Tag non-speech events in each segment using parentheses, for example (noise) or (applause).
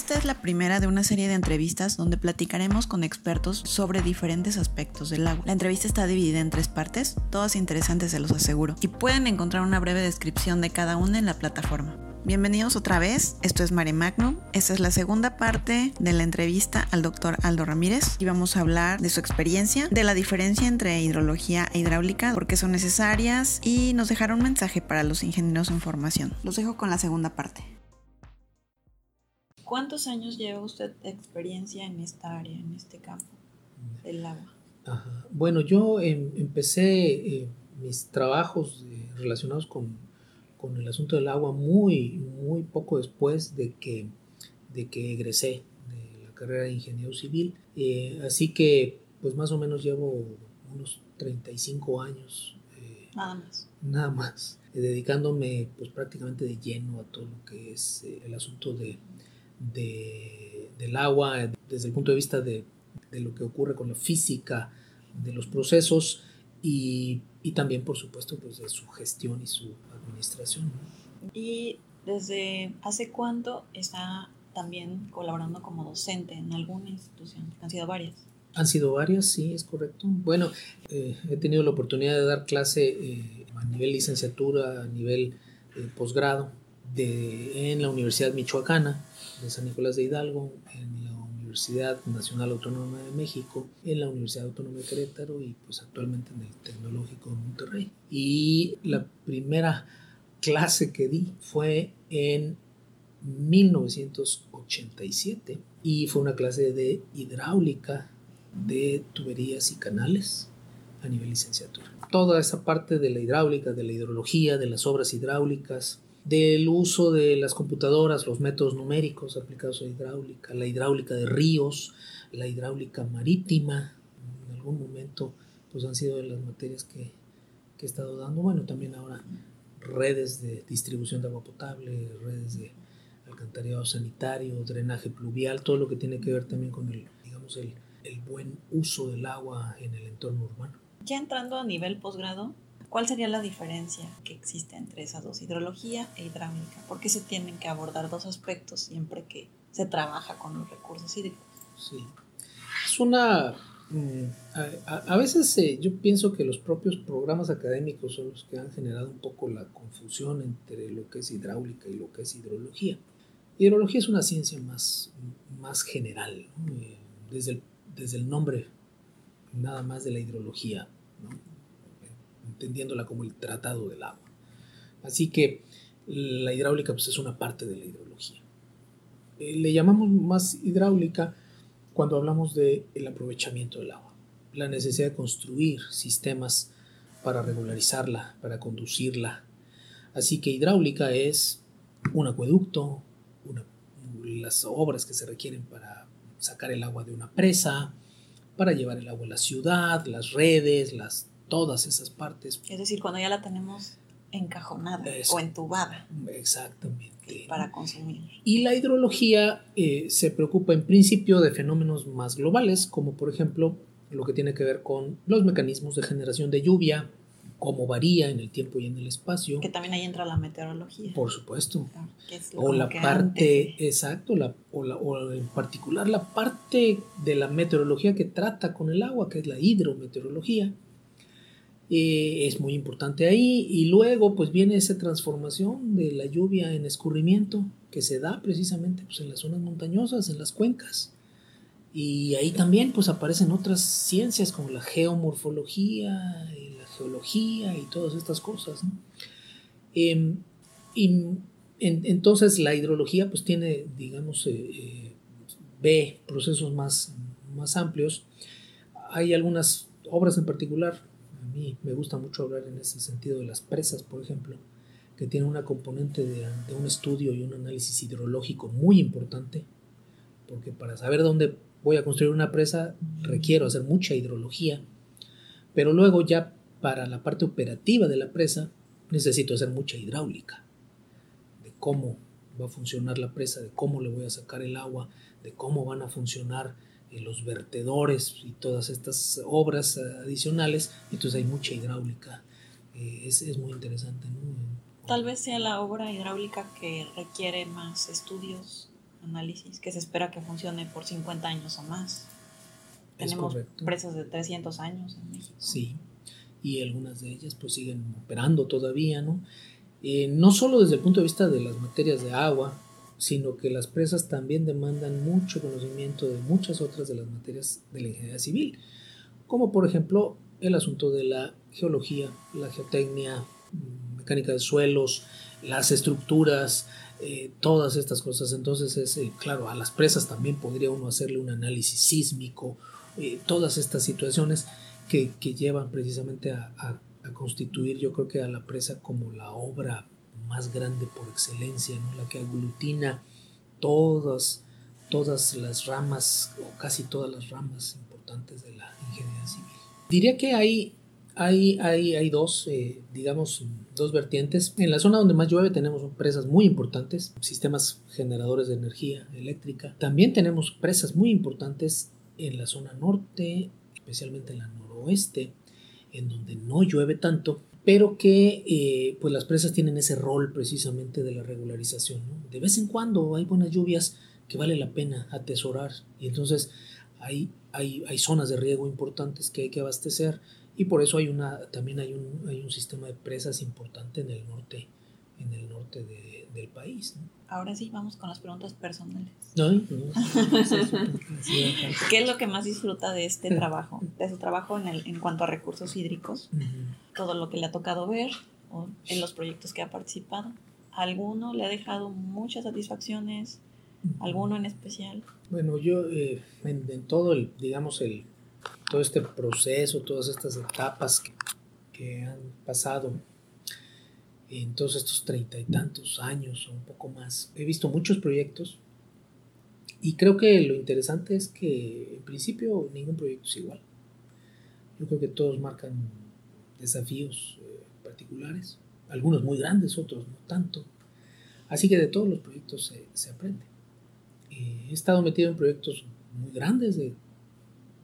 Esta es la primera de una serie de entrevistas donde platicaremos con expertos sobre diferentes aspectos del agua. La entrevista está dividida en tres partes, todas interesantes se los aseguro, y pueden encontrar una breve descripción de cada una en la plataforma. Bienvenidos otra vez, esto es Mare Magnum. Esta es la segunda parte de la entrevista al doctor Aldo Ramírez y vamos a hablar de su experiencia, de la diferencia entre hidrología e hidráulica, por qué son necesarias y nos dejará un mensaje para los ingenieros en formación. Los dejo con la segunda parte. ¿Cuántos años lleva usted de experiencia en esta área, en este campo del agua? Bueno, yo em, empecé eh, mis trabajos eh, relacionados con con el asunto del agua muy, muy poco después de que, de que egresé de la carrera de ingeniero civil. Eh, así que, pues más o menos llevo unos 35 años. Nada más. Nada más. Dedicándome pues prácticamente de lleno a todo lo que es el asunto de, de, del agua desde el punto de vista de, de lo que ocurre con la física de los procesos y, y, también, por supuesto, pues de su gestión y su administración. ¿Y desde hace cuánto está también colaborando como docente en alguna institución? Han sido varias. Han sido varias, sí, es correcto. Bueno, eh, he tenido la oportunidad de dar clase eh, a nivel licenciatura, a nivel eh, posgrado, de, en la Universidad Michoacana de San Nicolás de Hidalgo, en la Universidad Nacional Autónoma de México, en la Universidad Autónoma de Querétaro y pues actualmente en el Tecnológico de Monterrey. Y la primera clase que di fue en 1987 y fue una clase de hidráulica de tuberías y canales a nivel licenciatura. Toda esa parte de la hidráulica, de la hidrología, de las obras hidráulicas, del uso de las computadoras, los métodos numéricos aplicados a hidráulica, la hidráulica de ríos, la hidráulica marítima, en algún momento pues han sido de las materias que, que he estado dando. Bueno, también ahora redes de distribución de agua potable, redes de alcantarillado sanitario, drenaje pluvial, todo lo que tiene que ver también con el, digamos, el, el buen uso del agua en el entorno urbano. Ya entrando a nivel posgrado, ¿cuál sería la diferencia que existe entre esas dos, hidrología e hidráulica? ¿Por qué se tienen que abordar dos aspectos siempre que se trabaja con los recursos hídricos? Sí, es una Mm, a, veces eh, yo pienso que los propios programas académicos son los que han generado un poco la confusión entre lo que es hidráulica y lo que es hidrología. Hidrología es una ciencia más, más general, eh, desde, el, desde el nombre nada más de la hidrología, entendiéndola como el tratado del agua. Así que la hidráulica pues, es una parte de la hidrología. Eh, le llamamos más hidráulica cuando hablamos del el aprovechamiento del agua, la necesidad de construir sistemas para regularizarla, para conducirla. Así que hidráulica es un acueducto, las obras que se requieren para sacar el agua de una presa, para llevar el agua a la ciudad, las redes, las, todas esas partes. Es decir, cuando ya la tenemos encajonada o entubada. Exactamente para consumir. Y la hidrología eh, se preocupa en principio de fenómenos más globales, como por ejemplo lo que tiene que ver con los mecanismos de generación de lluvia, cómo varía en el tiempo y en el espacio. Que también ahí entra la meteorología. Por supuesto. o la parte, exacto, la, o, la, o en particular la parte de la meteorología que trata con el agua, que es la hidrometeorología eh, es muy importante ahí. Y luego pues viene esa transformación de la lluvia en escurrimiento que se da precisamente pues, en las zonas montañosas, en las cuencas. Y ahí también pues aparecen otras ciencias como la geomorfología, y la geología y todas estas cosas. Em, y entonces la hidrología pues tiene, digamos, eh, eh, ve procesos más, más amplios. Hay algunas obras en particular mí me gusta mucho hablar en ese sentido de las presas, por ejemplo, que tienen una componente de, un estudio y un análisis hidrológico muy importante, porque para saber dónde voy a construir una presa requiero hacer mucha hidrología, pero luego ya para la parte operativa de la presa necesito hacer mucha hidráulica, de cómo va a funcionar la presa, de cómo le voy a sacar el agua, de cómo van a funcionar los vertedores y todas estas obras adicionales, entonces hay mucha hidráulica. Eh, es, es, muy interesante. Tal vez sea la obra hidráulica que requiere más estudios análisis que se espera que funcione por 50 años o más. Tenemos presas de 300 años en México. Sí, y algunas de ellas pues siguen operando todavía, ¿no? Eh, no solo desde el punto de vista de las materias de agua, sino que las presas también demandan mucho conocimiento de muchas otras de las materias de la ingeniería civil, como por ejemplo el asunto de la geología, la geotecnia, mm, mecánica de suelos, las estructuras, eh, todas estas cosas. Entonces, es, eh, claro, a las presas también podría uno hacerle un análisis sísmico, eh, todas estas situaciones que, llevan precisamente a, constituir, yo creo que a la presa como la obra más grande por excelencia, ¿no? la que aglutina todas, todas las ramas, o casi todas las ramas importantes de la ingeniería civil. Diría que hay hay, hay, hay dos, eh, digamos, dos vertientes. En la zona donde más llueve tenemos presas muy importantes, sistemas generadores de energía eléctrica. También tenemos presas muy importantes en la zona norte, especialmente en la noroeste, en donde no llueve tanto, pero que eh, pues las presas tienen ese rol precisamente de la regularización. De vez en cuando hay buenas lluvias que vale la pena atesorar y entonces hay, hay, hay zonas de riego importantes que hay que abastecer y por eso hay una, también hay un, hay un sistema de presas importante en el norte, en el norte del país. Ahora sí, vamos con las preguntas personales. ¿Qué es lo que más disfruta de este trabajo? De su trabajo en, el, en cuanto a recursos hídricos, todo lo que le ha tocado ver o en los proyectos que ha participado. ¿Alguno le ha dejado muchas satisfacciones? ¿Alguno en especial? Bueno, yo eh, en, todo el, digamos, el, todo este proceso, todas estas etapas que, han pasado en todos estos treinta y tantos años o un poco más. He visto muchos proyectos y creo que lo interesante es que en principio ningún proyecto es igual. Yo creo que todos marcan desafíos eh, particulares, algunos muy grandes, otros no tanto. Así que de todos los proyectos se, aprende. Eh, he estado metido en proyectos muy grandes de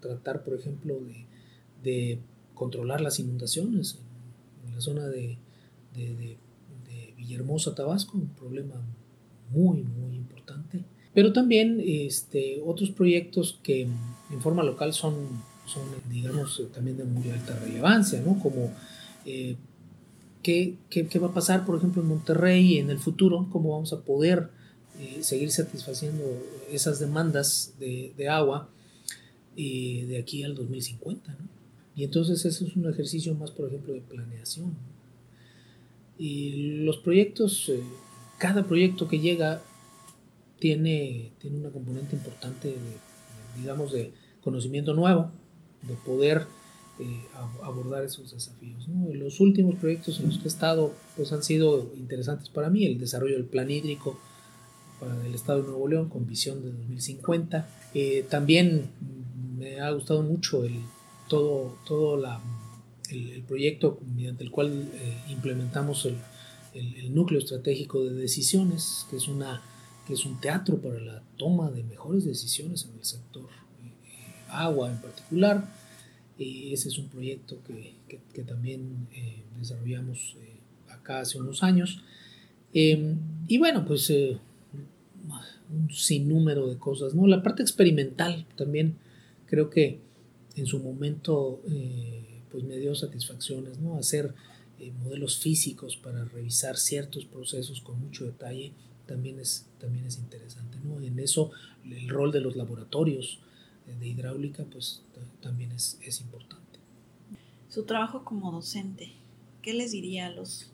tratar, por ejemplo, de, controlar las inundaciones en, la zona de, de, Villahermosa, Tabasco, un problema muy, muy importante. Pero también este, otros proyectos que en forma local son, son digamos, también de muy alta relevancia, ¿no? Como eh, ¿qué, qué, va a pasar, por ejemplo, en Monterrey en el futuro, cómo vamos a poder eh, seguir satisfaciendo esas demandas de, de agua de aquí al 2050. ¿no? Y entonces eso es un ejercicio más, por ejemplo, de planeación. Y los proyectos, eh, cada proyecto que llega tiene, tiene una componente importante, de, digamos, de conocimiento nuevo, de poder eh, abordar esos desafíos. ¿no? Los últimos proyectos en los que he estado pues, han sido interesantes para mí, el desarrollo del plan hídrico para el Estado de Nuevo León con visión de 2050. Eh, también me ha gustado mucho el, todo, todo la, el, proyecto mediante el cual eh, implementamos el, el, núcleo estratégico de decisiones, que es, una, que es un teatro para la toma de mejores decisiones en el sector eh, agua en particular. Y ese es un proyecto que, que, que también eh, desarrollamos acá hace unos años. Em, y bueno, pues un sinnúmero de cosas, ¿no? La parte experimental también creo que en su momento eh, pues me dio satisfacciones, ¿no? Hacer eh, modelos físicos para revisar ciertos procesos con mucho detalle también es, también es interesante, ¿no? En eso el rol de los laboratorios eh, de hidráulica pues también es, es importante. Su trabajo como docente, ¿qué les diría a los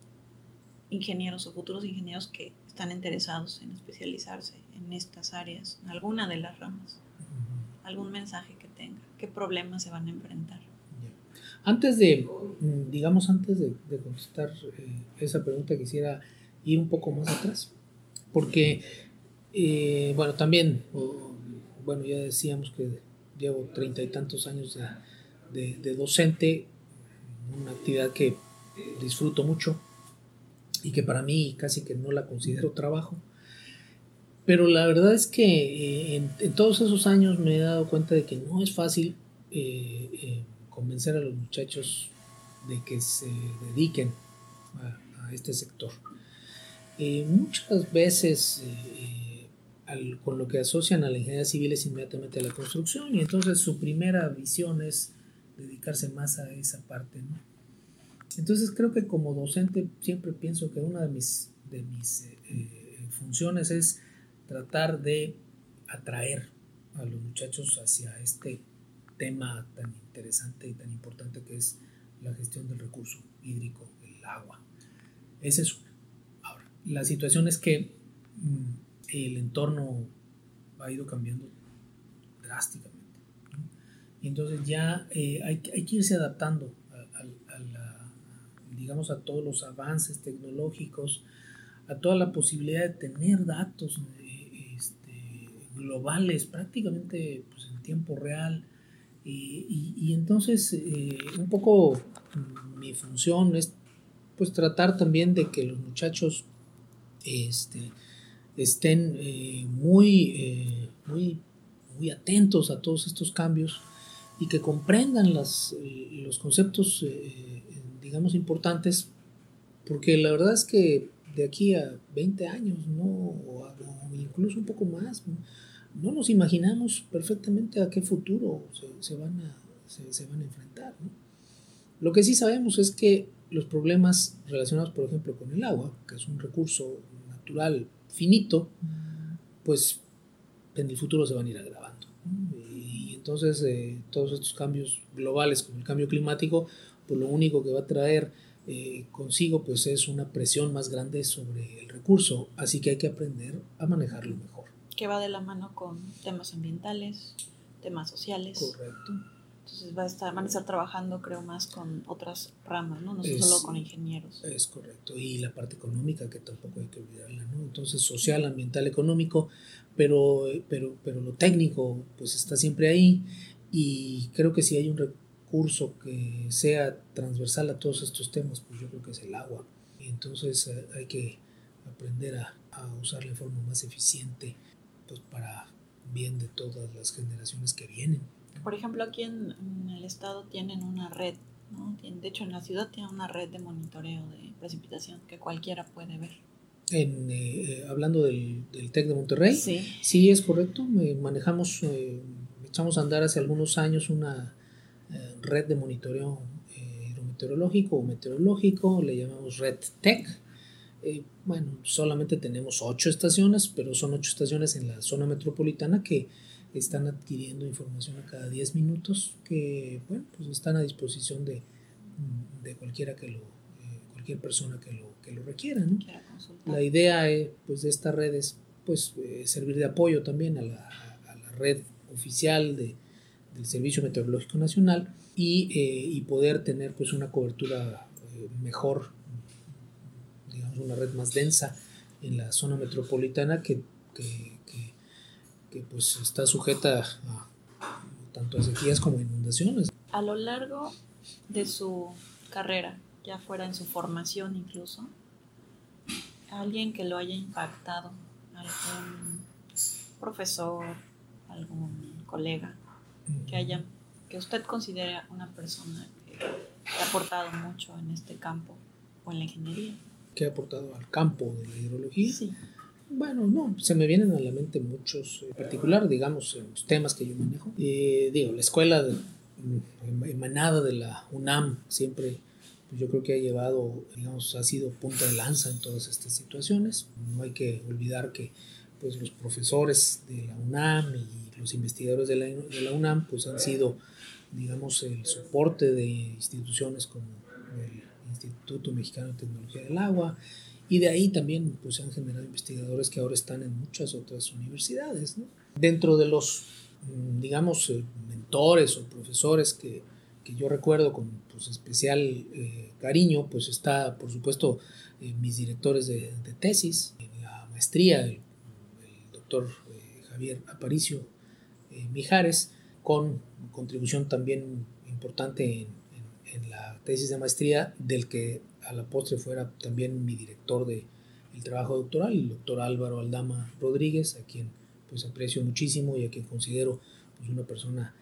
ingenieros o futuros ingenieros que están interesados en especializarse en estas áreas, en alguna de las ramas? ¿Algún mensaje qué problemas se van a enfrentar. Antes de, mm, digamos, antes de, contestar eh, esa pregunta, quisiera ir un poco más atrás, porque, eh, bueno, también, bueno, ya decíamos que llevo treinta y tantos años de, docente, una actividad que disfruto mucho y que para mí casi que no la considero trabajo. Pero la verdad es que eh, en, todos esos años me he dado cuenta de que no es fácil convencer a los muchachos de que se dediquen a, este sector. muchas veces con lo que asocian a la ingeniería civil es inmediatamente a la construcción y entonces su primera visión es dedicarse más a esa parte. ¿no? Entonces creo que como docente siempre pienso que una de mis, de mis eh, funciones es tratar de atraer a los muchachos hacia este tema tan interesante y tan importante que es la gestión del recurso hídrico, el agua. Ese es Ahora, la situación es que mm, el entorno ha ido cambiando drásticamente. Y entonces ya eh, hay, hay, que irse adaptando a, digamos, a todos los avances tecnológicos, a toda la posibilidad de tener datos eh, este, globales prácticamente pues, en tiempo real. Y, y, entonces eh, un poco mi función es pues tratar también de que los muchachos este, estén eh, muy, eh, muy, muy atentos a todos estos cambios y que comprendan las, eh, los conceptos, digamos, importantes, porque la verdad es que de aquí a 20 años, ¿no? o, incluso un poco más, ¿no? Nos imaginamos perfectamente a qué futuro se, van, a, se, van a enfrentar. Lo que sí sabemos es que los problemas relacionados, por ejemplo, con el agua, que es un recurso natural finito, pues en el futuro se van a ir agravando. Y entonces eh, todos estos cambios globales como el cambio climático, pues lo único que va a traer eh, consigo pues es una presión más grande sobre el recurso, así que hay que aprender a manejarlo mejor. Que va de la mano con temas ambientales, temas sociales. Correcto. Entonces va a estar, van a estar trabajando, creo, más con otras ramas, ¿no? No solo con ingenieros. Es correcto. Y la parte económica, que tampoco hay que olvidarla, ¿no? Entonces, social, ambiental, económico, pero, pero, pero lo técnico, pues está siempre ahí. Y creo que si hay un recurso que sea transversal a todos estos temas, pues yo creo que es el agua. Y entonces eh, hay que aprender a, a usarla de forma más eficiente, pues para bien de todas las generaciones que vienen. Por ejemplo, aquí en, el estado tienen una red, ¿no? de hecho en la ciudad tienen una red de monitoreo de precipitación que cualquiera puede ver. En, eh, hablando del, del, TEC de Monterrey, sí, sí es correcto, manejamos, eh, echamos a andar hace algunos años una eh, red de monitoreo hidrometeorológico o meteorológico, le llamamos Red TEC. bueno, solamente tenemos ocho estaciones, pero son ocho estaciones en la zona metropolitana que están adquiriendo información a cada 10 minutos que, bueno, pues están a disposición de, de cualquiera que lo, eh, cualquier persona que lo, que lo requiera, ¿no? La idea eh, pues, de esta red es pues, eh, servir de apoyo también a la, a la red oficial de, del Servicio Meteorológico Nacional y, y poder tener pues, una cobertura mejor, una red más densa en la zona metropolitana que, que que pues está sujeta tanto a sequías como a inundaciones. A lo largo de su carrera, ya fuera en su formación incluso, alguien que lo haya impactado, algún profesor, algún colega, que haya, que usted considere una persona que ha aportado mucho en este campo o en la ingeniería. ¿Que ha aportado al campo de la hidrología? Sí. Bueno, no, se me vienen a la mente muchos, en particular, digamos, en los temas que yo manejo. Eh, digo, la escuela mm, emanada de la UNAM siempre, pues yo creo que ha llevado, digamos, ha sido punta de lanza en todas estas situaciones. No hay que olvidar que pues los profesores de la UNAM y los investigadores de la, de la UNAM pues han sido, digamos, el soporte de instituciones como el Instituto Mexicano de Tecnología del Agua, y de ahí también pues, se han generado investigadores que ahora están en muchas otras universidades. Dentro de los, mm, digamos, eh, mentores o profesores que, que yo recuerdo con pues, especial eh, cariño, pues está, por supuesto, eh, mis directores de, tesis, la maestría, el, doctor Javier Aparicio Mijares, con contribución también importante en, en, la tesis de maestría del que a la postre fuera también mi director de el trabajo doctoral, el doctor Álvaro Aldama Rodríguez, a quien pues aprecio muchísimo y a quien considero pues una persona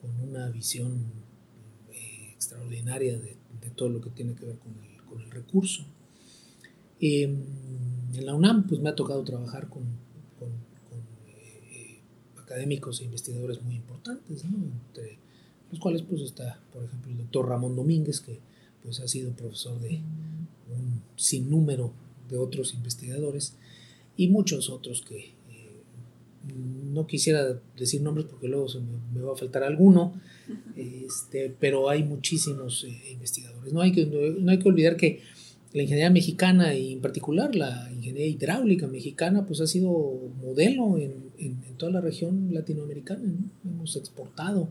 con una visión eh, extraordinaria de, todo lo que tiene que ver con el, con el recurso. Em, en la UNAM pues me ha tocado trabajar con, con, académicos e investigadores muy importantes, entre los cuales pues está, por ejemplo, el doctor Ramón Domínguez, que pues ha sido profesor de un sinnúmero de otros investigadores y muchos otros que eh, no quisiera decir nombres porque luego se me, va a faltar alguno, (laughs) este, pero hay muchísimos eh, investigadores. No hay, que, no hay que olvidar que la ingeniería mexicana y en particular la ingeniería hidráulica mexicana pues ha sido modelo en, toda la región latinoamericana. Hemos exportado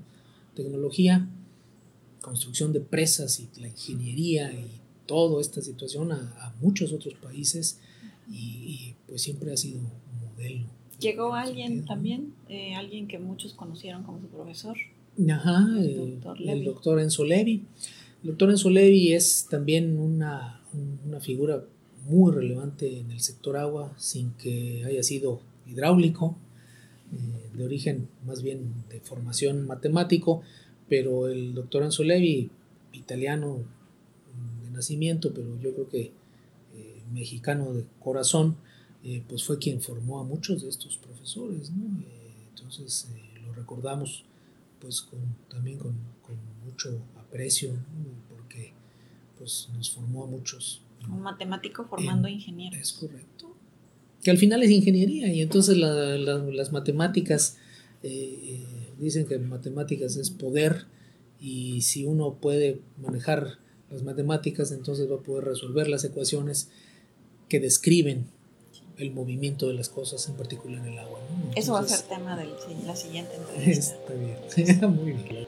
tecnología, construcción de presas y la ingeniería y toda esta situación a, muchos otros países y, pues siempre ha sido modelo. ¿Llegó alguien también? Eh, alguien que muchos conocieron como su profesor. Ajá, el, doctor, Enzo Levi. El doctor Enzo Levi es también una, una figura muy relevante en el sector agua sin que haya sido hidráulico, eh, de origen más bien de formación matemático, pero el doctor Enzo Levi, italiano de nacimiento, pero yo creo que eh, mexicano de corazón, eh, pues fue quien formó a muchos de estos profesores, entonces lo recordamos pues con, también con, mucho aprecio, porque pues nos formó a muchos. Un matemático formando ingenieros. Es correcto. Que al final es ingeniería y entonces las matemáticas, eh, eh, dicen que matemáticas es poder y si uno puede manejar las matemáticas, entonces va a poder resolver las ecuaciones que describen el movimiento de las cosas, en particular en el agua. Eso va a ser tema de la siguiente entrevista. (laughs) Está bien, (laughs) muy bien.